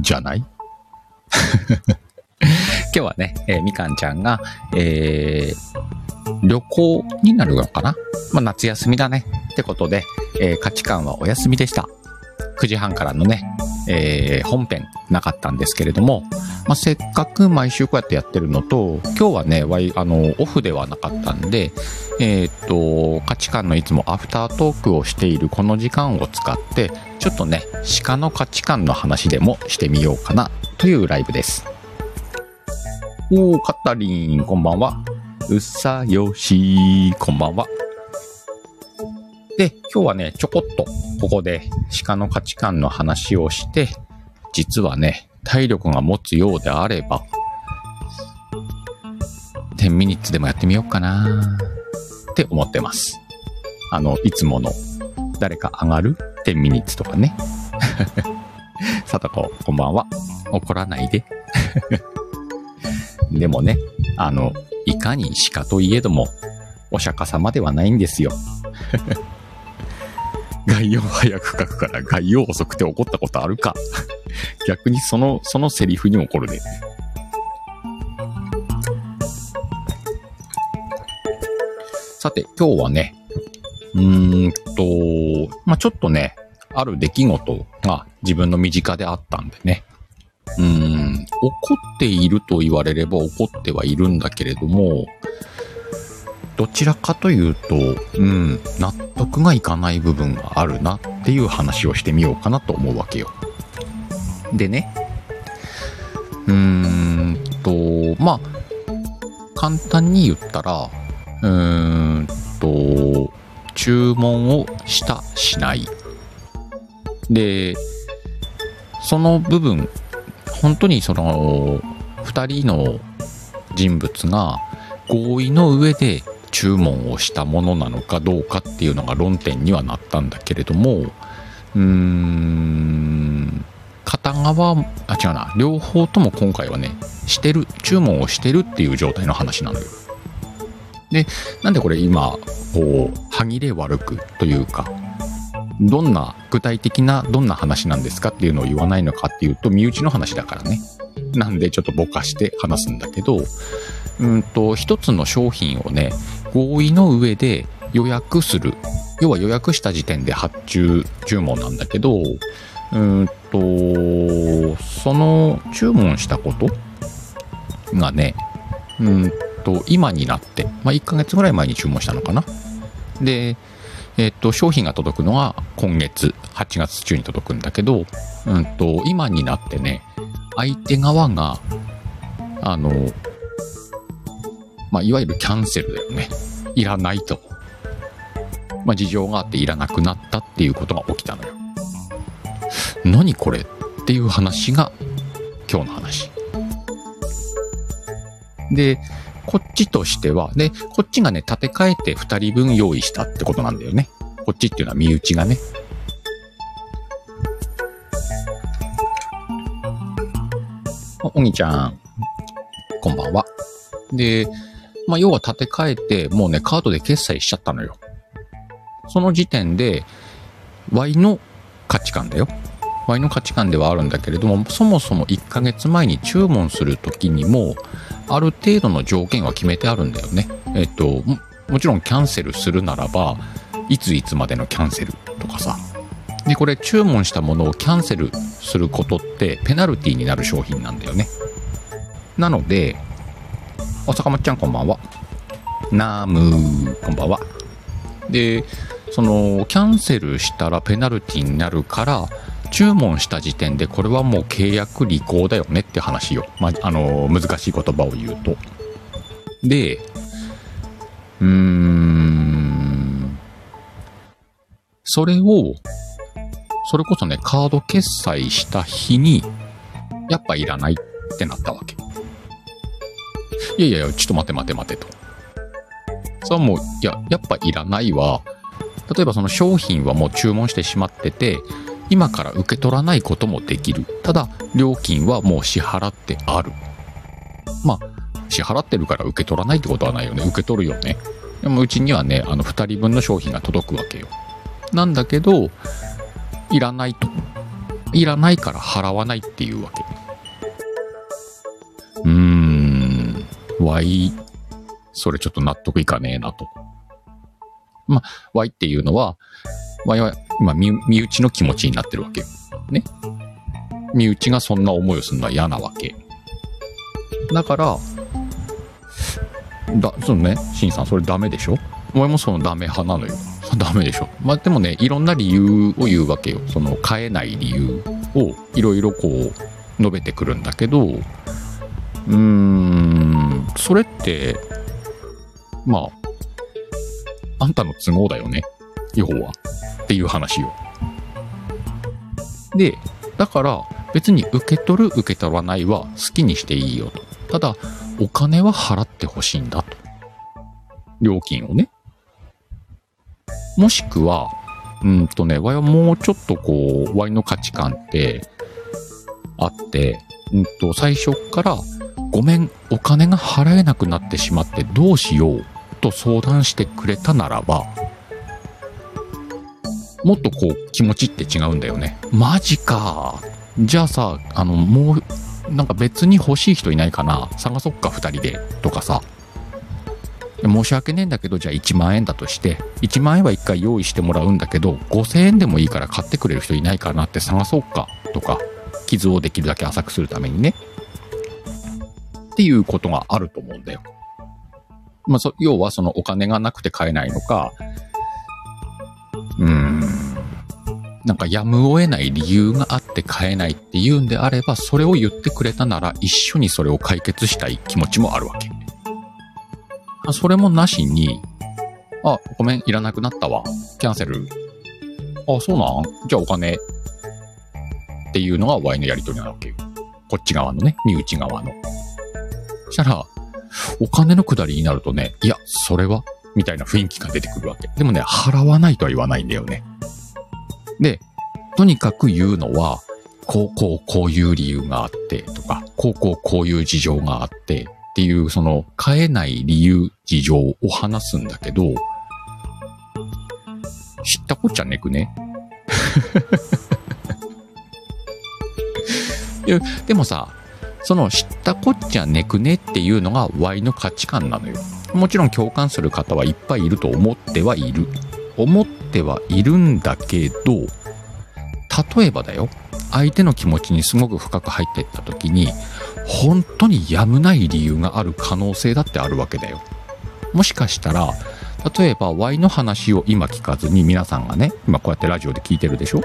じゃない？今日はね、えーみかんちゃんが、えー旅行になるのかな？まあ、夏休みだね。ってことで、えー価値観はお休みでした。9時半からのね、えー本編なかったんですけれども、まあ、せっかく毎週こうやってやってるのと、今日はね、あの、オフではなかったんで、えーっと、価値観のいつもアフタートークをしているこの時間を使って、ちょっとね、鹿の価値観の話でもしてみようかなというライブです。おー、カタリン、こんばんは。うさよし、こんばんは。で、今日はね、ちょこっと、ここで鹿の価値観の話をして、実はね、体力が持つようであれば、10ミニッツでもやってみようかなって思ってます。あの、いつもの、誰か上がる ?10 ミニッツとかね。さとこ、こんばんは。怒らないで。でもね、あの、いかに鹿といえども、お釈迦様ではないんですよ。概要早く書くから概要遅くて怒ったことあるか逆にその、そのセリフに怒るね。さて、今日はね、うーんと、まあ、ちょっとね、ある出来事が自分の身近であったんでね。うーん、怒っていると言われれば怒ってはいるんだけれども、どちらかというと、うん、納得がいかない部分があるなっていう話をしてみようかなと思うわけよ。でね、うーんと、まあ、簡単に言ったら、うーんと、注文をした、しない。で、その部分、本当にその、二人の人物が合意の上で注文をしたものなのかどうかっていうのが論点にはなったんだけれども、うーん、片側、あ、違うな、両方とも今回はね、してる、注文をしてるっていう状態の話なのよ。で、なんでこれ今、こう、歯切れ悪くというか、どんな、具体的などんな話なんですかっていうのを言わないのかっていうと、身内の話だからね。なんでちょっとぼかして話すんだけど、うんと、一つの商品をね、合意の上で予約する。要は予約した時点で発注注文なんだけど、うんと、その注文したことがね、うんと、今になって、まあ、1ヶ月ぐらい前に注文したのかな。で、えっと、商品が届くのは今月、8月中に届くんだけど、うんと、今になってね、相手側が、あの、まあ、いわゆるキャンセルだよね。いらないと。まあ、事情があっていらなくなったっていうことが起きたのよ。何これっていう話が今日の話。で、こっちとしては、で、こっちがね、立て替えて2人分用意したってことなんだよね。こっちっていうのは身内がね。お兄ちゃん、こんばんは。で、まあ、要は立て替えて、もうね、カードで決済しちゃったのよ。その時点で、Y の価値観だよ。Y の価値観ではあるんだけれども、そもそも1ヶ月前に注文するときにも、ある程度の条件は決めてあるんだよね。えっと、もちろんキャンセルするならば、いついつまでのキャンセルとかさ。で、これ注文したものをキャンセルすることってペナルティになる商品なんだよね。なので、お坂本ちゃんこんばんは。ナームーこんばんは。で、その、キャンセルしたらペナルティになるから、注文した時点でこれはもう契約履行だよねって話よ。まあ、あの、難しい言葉を言うと。で、うーん、それを、それこそね、カード決済した日に、やっぱいらないってなったわけ。いやいやいや、ちょっと待て待て待てと。それはもう、いや、やっぱいらないは、例えばその商品はもう注文してしまってて、今から受け取らないこともできる。ただ、料金はもう支払ってある。まあ、支払ってるから受け取らないってことはないよね。受け取るよね。でもうちにはね、あの2人分の商品が届くわけよ。なんだけど、いらないと。いらないから払わないっていうわけ。うーん、Y、それちょっと納得いかねえなと。まあ、Y っていうのは、Y は今身、身内の気持ちになってるわけよ。ね。身内がそんな思いをするのは嫌なわけ。だから、だ、そのね、シンさん、それダメでしょ？お前もそのダメ派なのよ。ダメでしょ。まあでもね、いろんな理由を言うわけよ。その変えない理由をいろいろこう述べてくるんだけど、うーん、それって、まあ、あんたの都合だよね。要は。っていう話よ。で、だから別に受け取る受け取らないは好きにしていいよと。ただ、お金は払ってほしいんだと。料金をね。もしくは、うんとね、ワイはもうちょっとこう、ワイの価値観ってあって、うんと、最初っから、ごめん、お金が払えなくなってしまってどうしようと相談してくれたならば、もっとこう気持ちって違うんだよね。マジか。じゃあさ、あの、もう、なんか別に欲しい人いないかな探そっか、二人で。とかさ。申し訳ねえんだけど、じゃあ1万円だとして、1万円は1回用意してもらうんだけど、5000円でもいいから買ってくれる人いないかなって探そうか。とか、傷をできるだけ浅くするためにね。っていうことがあると思うんだよ。まあ、そ要はそのお金がなくて買えないのか、うん。なんかやむを得ない理由があって買えないっていうんであれば、それを言ってくれたなら一緒にそれを解決したい気持ちもあるわけ。それもなしに、あ、ごめん、いらなくなったわ。キャンセル。あ、そうなん？じゃあお金。っていうのが Y のやりとりなわけよ。こっち側のね、身内側の。そしたら、お金のくだりになるとね、いや、それは？みたいな雰囲気が出てくるわけ。でもね、払わないとは言わないんだよね。で、とにかく言うのは、こう、こう、こういう理由があって、とか、こう、こう、こういう事情があって、っていう、その、変えない理由、事情を話すんだけど、知ったこっちゃねくね。いやでもさ、その知ったこっちゃねくねっていうのが Y の価値観なのよ。もちろん共感する方はいっぱいいると思ってはいる。思ってはいるんだけど、例えばだよ、相手の気持ちにすごく深く入っていった時に、本当にやむない理由がある可能性だってあるわけだよ。もしかしたら、例えば Y の話を今聞かずに皆さんがね、今こうやってラジオで聞いてるでしょ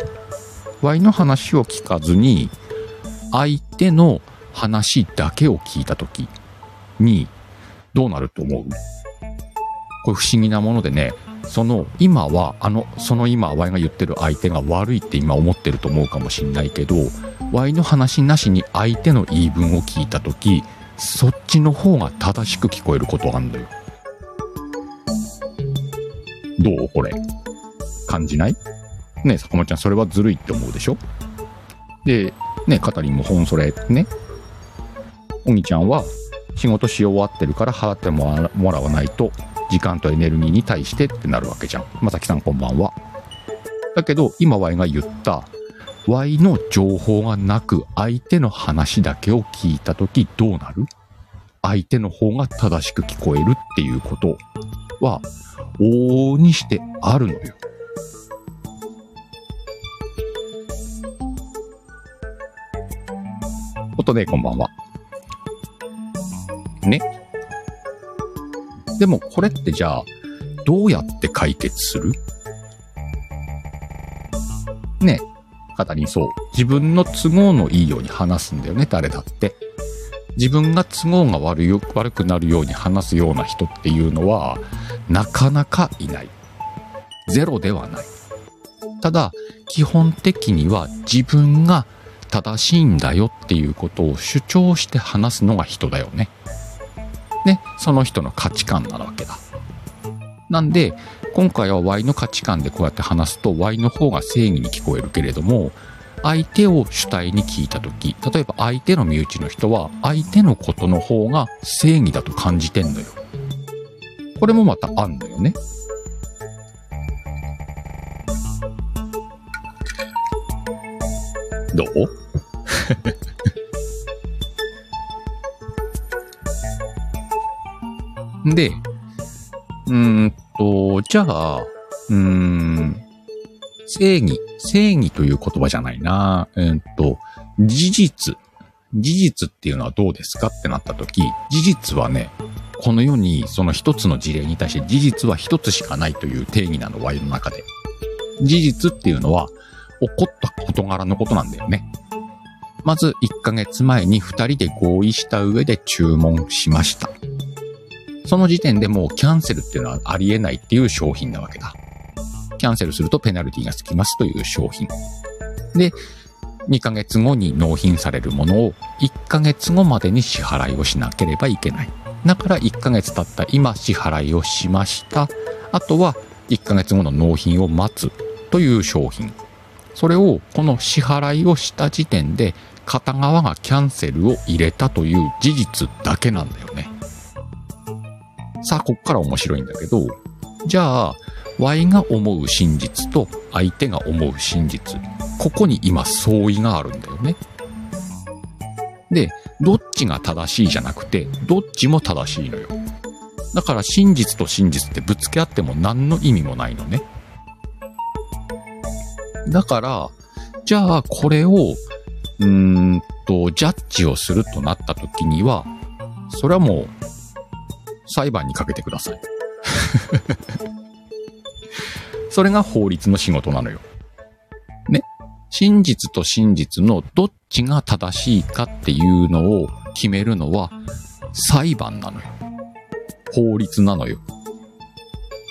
?Y の話を聞かずに、相手の話だけを聞いた時に、どうなると思う？これ不思議なものでね、その今は、あの、その今、Y が言ってる相手が悪いって今思ってると思うかもしんないけど、Y の話なしに相手の言い分を聞いたとき、そっちの方が正しく聞こえることあるんだよ。どうこれ？感じない？ねえ、坂本ちゃん、それはずるいって思うでしょ？で、ねえ、カタリンも本それね。おぎちゃんは、仕事し終わってるから払ってもらわないと、時間とエネルギーに対してってなるわけじゃん。まさきさんこんばんは。だけど、今 Y が言った、Y の情報がなく相手の話だけを聞いたときどうなる？相手の方が正しく聞こえるっていうことは、往々にしてあるのよ。ことで、こんばんは。ね。でもこれってじゃあ、どうやって解決する？ね。方にそう。自分の都合のいいように話すんだよね、誰だって。自分が都合が悪い悪くなるように話すような人っていうのは、なかなかいない。ゼロではない。ただ、基本的には自分が正しいんだよっていうことを主張して話すのが人だよね。ね、その人の価値観なわけだ。なんで、今回は Y の価値観でこうやって話すと Y の方が正義に聞こえるけれども、相手を主体に聞いたとき、例えば相手の身内の人は相手のことの方が正義だと感じてんのよ。これもまたあんのよね。どう？で、うーんと、じゃあ、うん、正義、正義という言葉じゃないな。えー、っと、事実。事実っていうのはどうですかってなった時、事実はね、この世にその一つの事例に対して事実は一つしかないという定義なの、ワイの中で。事実っていうのは、起こった事柄のことなんだよね。まず1ヶ月前に2人で合意した上で注文しました。その時点でもうキャンセルっていうのはありえないっていう商品なわけだ。キャンセルするとペナルティがつきますという商品。で、2ヶ月後に納品されるものを1ヶ月後までに支払いをしなければいけない。だから1ヶ月経った今支払いをしました。あとは1ヶ月後の納品を待つという商品。それをこの支払いをした時点で片側がキャンセルを入れたという事実だけなんだよね。さあ、こっから面白いんだけど、じゃあ、Y が思う真実と相手が思う真実。ここに今相違があるんだよね。で、どっちが正しいじゃなくて、どっちも正しいのよ。だから真実と真実ってぶつけ合っても何の意味もないのね。だから、じゃあこれを、うーんと、ジャッジをするとなった時には、それはもう、裁判にかけてください。それが法律の仕事なのよ。ね？真実と真実のどっちが正しいかっていうのを決めるのは裁判なのよ。法律なのよ。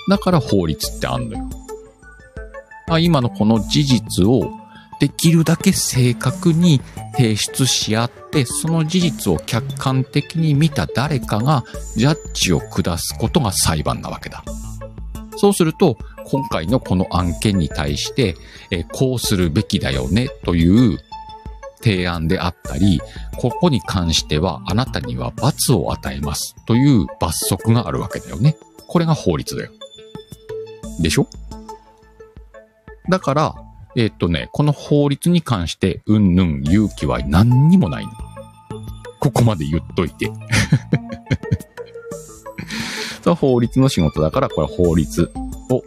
だから法律ってあんのよ。あ今のこの事実をできるだけ正確に提出し合って、その事実を客観的に見た誰かがジャッジを下すことが裁判なわけだ。そうすると、今回のこの案件に対して、えこうするべきだよねという提案であったり、ここに関してはあなたには罰を与えますという罰則があるわけだよね。これが法律だよ。でしょ？だから、えー、っとね、この法律に関して、うんぬん勇気は何にもないの。ここまで言っといて。そ法律の仕事だから、これは法律を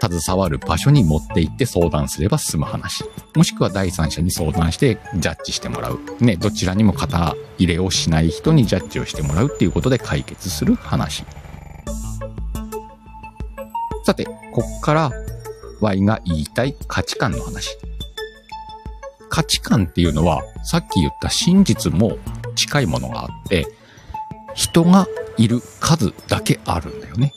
携わる場所に持って行って相談すれば済む話。もしくは第三者に相談してジャッジしてもらう。ね、どちらにも肩入れをしない人にジャッジをしてもらうっていうことで解決する話。さて、こっから Y が言いたい価値観の話。価値観っていうのは、さっき言った真実も近いものがあって、人がいる数だけあるんだよね。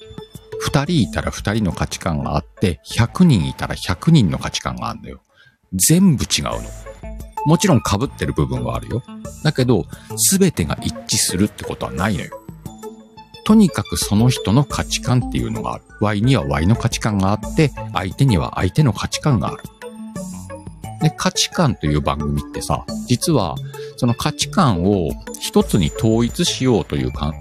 二人いたら二人の価値観があって、100人いたら100人の価値観があるんだよ。全部違うの。もちろん被ってる部分はあるよ。だけど、すべてが一致するってことはないのよ。とにかくその人の価値観っていうのがある。Y には Y の価値観があって、相手には相手の価値観がある。で、価値観という番組ってさ、実は、その価値観を一つに統一しようという考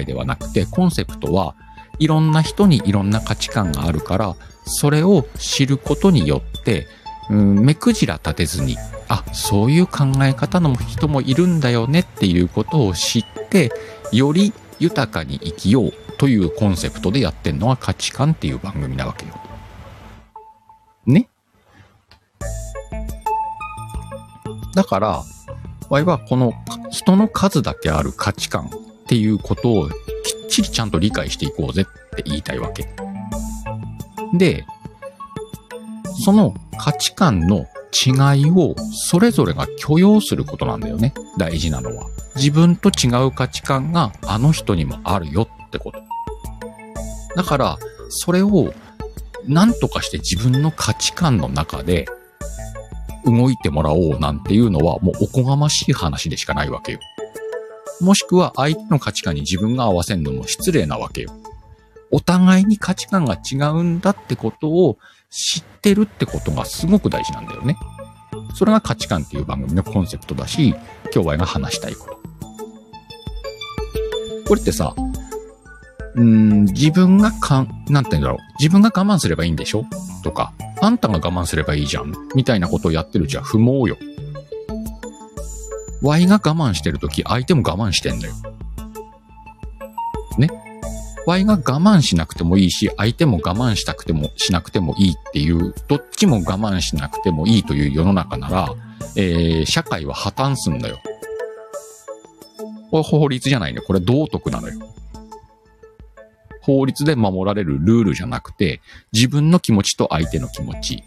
えではなくて、コンセプトはいろんな人にいろんな価値観があるから、それを知ることによって、うん、目くじら立てずに、あ、そういう考え方の人もいるんだよねっていうことを知って、より豊かに生きようというコンセプトでやってんのが価値観っていう番組なわけよ。ね？だから、わいはこの人の数だけある価値観っていうことをきっちりちゃんと理解していこうぜって言いたいわけ。で、その価値観の違いをそれぞれが許容することなんだよね。大事なのは。自分と違う価値観があの人にもあるよってこと。だから、それを何とかして自分の価値観の中で動いてもらおうなんていうのはもうおこがましい話でしかないわけよ。もしくは相手の価値観に自分が合わせるのも失礼なわけよ。お互いに価値観が違うんだってことを知ってるってことがすごく大事なんだよね。それが価値観っていう番組のコンセプトだし、今日はが話したいこと。これってさ、うーん、自分がかん、なんて言うんだろう。自分が我慢すればいいんでしょ？とか、あんたが我慢すればいいじゃん？みたいなことをやってるじゃ不毛よ。Y が我慢してるとき、相手も我慢してんだよ。ね。Y が我慢しなくてもいいし、相手も我慢したくてもしなくてもいいっていう、どっちも我慢しなくてもいいという世の中なら、えー、社会は破綻すんだよ。これ法律じゃないね。これ道徳なのよ。法律で守られるルールじゃなくて、自分の気持ちと相手の気持ち、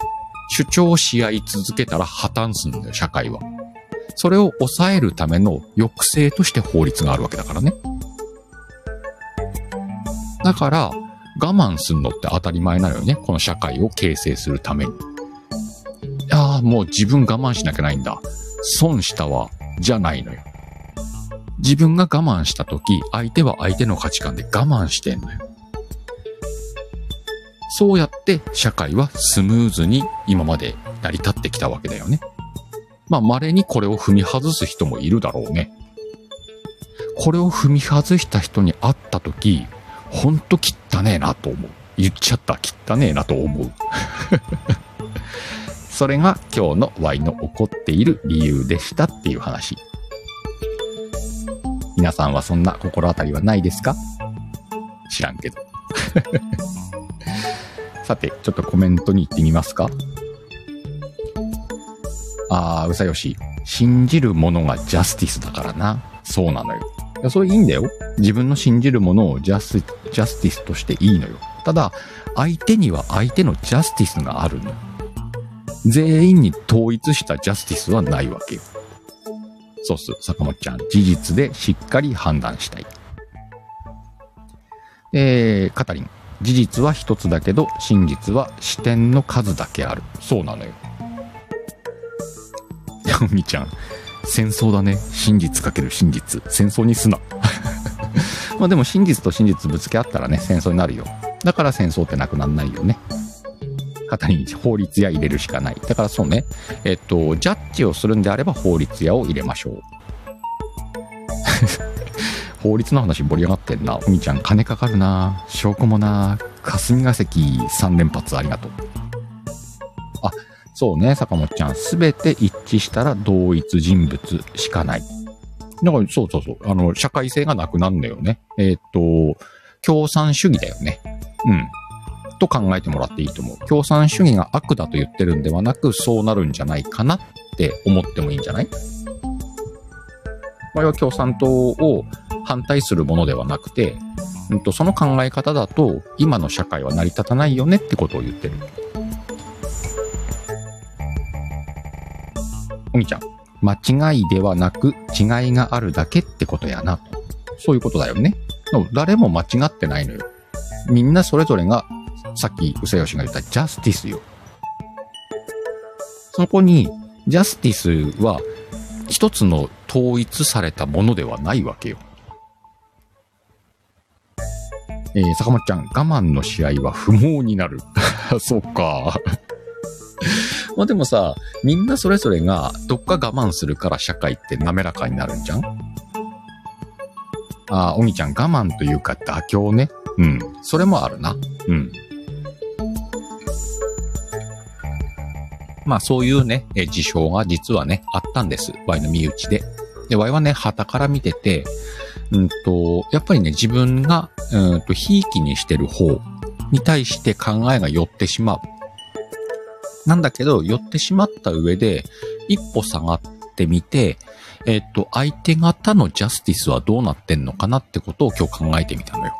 主張し合い続けたら破綻すんだよ、社会は。それを抑えるための抑制として法律があるわけだからね。だから、我慢すんのって当たり前なのよね。この社会を形成するために。ああ、もう自分我慢しなきゃないんだ。損したわ。じゃないのよ。自分が我慢した時、相手は相手の価値観で我慢してんのよ。そうやって社会はスムーズに今まで成り立ってきたわけだよね。まあ、稀にこれを踏み外す人もいるだろうね。これを踏み外した人に会った時、ほんと汚ねえなと思う。言っちゃった汚ねえなと思う。それが今日の Y の起こっている理由でしたっていう話。皆さんはそんな心当たりはないですか？知らんけど。さて、ちょっとコメントに行ってみますかあー、うさよし。信じるものがジャスティスだからな。そうなのよ。や、それいいんだよ。自分の信じるものをジャス、ジャスティスとしていいのよ。ただ、相手には相手のジャスティスがあるの。全員に統一したジャスティスはないわけよ。そうっす、坂本ちゃん。事実でしっかり判断したい。えー、カタリン。事実は一つだけど、真実は視点の数だけある。そうなのよ。ヤミちゃん。戦争だね。真実かける真実。戦争にすな。まあでも真実と真実ぶつけ合ったらね、戦争になるよ。だから戦争ってなくなんないよね。方に法律屋入れるしかない。だからそうね、えっと、ジャッジをするんであれば法律屋を入れましょう。法律の話盛り上がってんな。おみちゃん、金かかるな。証拠もな。霞が関3連発ありがとう。そうね、坂本ちゃん。すべて一致したら同一人物しかない。だから、そうそうそう。あの、社会性がなくなるんだよね。えー、っと、共産主義だよね。うん。と考えてもらっていいと思う。共産主義が悪だと言ってるんではなく、そうなるんじゃないかなって思ってもいいんじゃない？我々は共産党を反対するものではなくて、うんと、その考え方だと、今の社会は成り立たないよねってことを言ってる。おみちゃん、間違いではなく違いがあるだけってことやな。そういうことだよね。誰も間違ってないのよ。みんなそれぞれがさっき、うさよしが言ったジャスティスよ。そこに、ジャスティスは、一つの統一されたものではないわけよ。えー、坂本ちゃん、我慢の試合は不毛になる。そっか。まあでもさ、みんなそれぞれがどっか我慢するから社会って滑らかになるんじゃん？ああ、おみちゃん我慢というか妥協ね。うん。それもあるな。うん。まあそういうね、え事象が実はね、あったんです。Y の身内で。で、Y はね、旗から見てて、うんと、やっぱりね、自分が、うんと、ひいきにしてる方に対して考えが寄ってしまう。なんだけど、寄ってしまった上で、一歩下がってみて、えっ、と、相手方のジャスティスはどうなってんのかなってことを今日考えてみたのよ。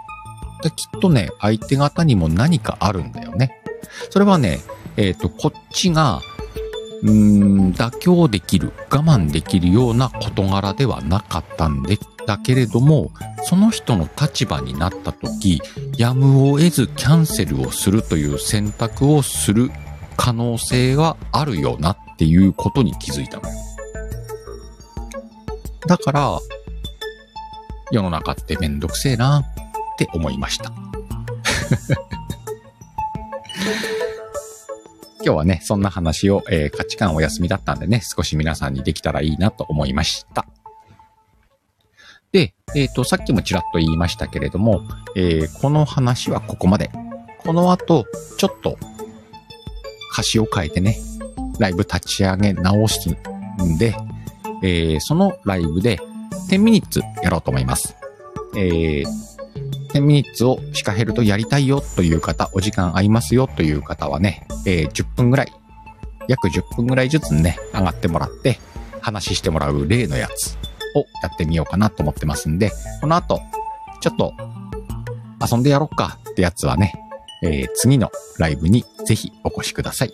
できっとね、相手方にも何かあるんだよね。それはね、えっ、と、こっちがうーん、妥協できる、我慢できるような事柄ではなかったんで、だけれども、その人の立場になった時、やむを得ずキャンセルをするという選択をする可能性はあるよなっていうことに気づいたのよ。だから、世の中ってめんどくせえなって思いました。今日はね、そんな話を、えー、価値観お休みだったんでね、少し皆さんにできたらいいなと思いました。で、えっ、ー、と、さっきもちらっと言いましたけれども、えー、この話はここまで。この後、ちょっと、歌詞を変えてね、ライブ立ち上げ直すんで、えー、そのライブで10ミニッツやろうと思います。えー、10ミニッツをシカヘルとやりたいよという方、お時間合いますよという方はね、えー、10分ぐらい、約10分ぐらいずつね、上がってもらって、話してもらう例のやつをやってみようかなと思ってますんで、この後、ちょっと遊んでやろっかってやつはね、えー、次のライブにぜひお越しください。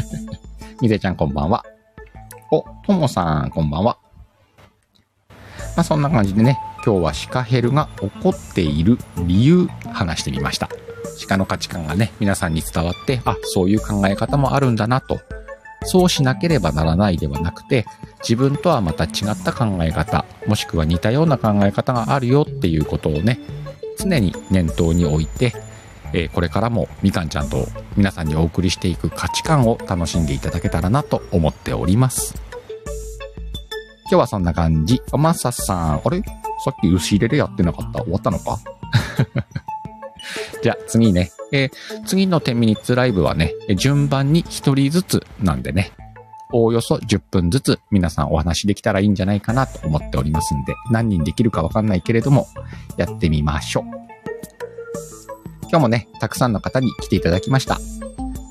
みぜちゃんこんばんは。お、ともさんこんばんは。まあそんな感じでね、今日はシカヘルが怒っている理由話してみました。鹿の価値観がね、皆さんに伝わって、あ、そういう考え方もあるんだなと。そうしなければならないではなくて、自分とはまた違った考え方、もしくは似たような考え方があるよっていうことをね、常に念頭に置いて、え、これからもみかんちゃんと皆さんにお送りしていく価値観を楽しんでいただけたらなと思っております。今日はそんな感じ。おまささん、あれ？さっき牛入れでやってなかった？終わったのか？じゃあ次ね、えー、次の10ミニッツライブはね、順番に1人ずつなんでね、おおよそ10分ずつ皆さんお話できたらいいんじゃないかなと思っておりますんで、何人できるかわかんないけれども、やってみましょう。今日もね、たくさんの方に来ていただきました。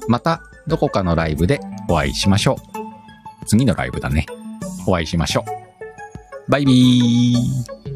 また、どこかのライブでお会いしましょう。次のライブだね。お会いしましょう。バイビー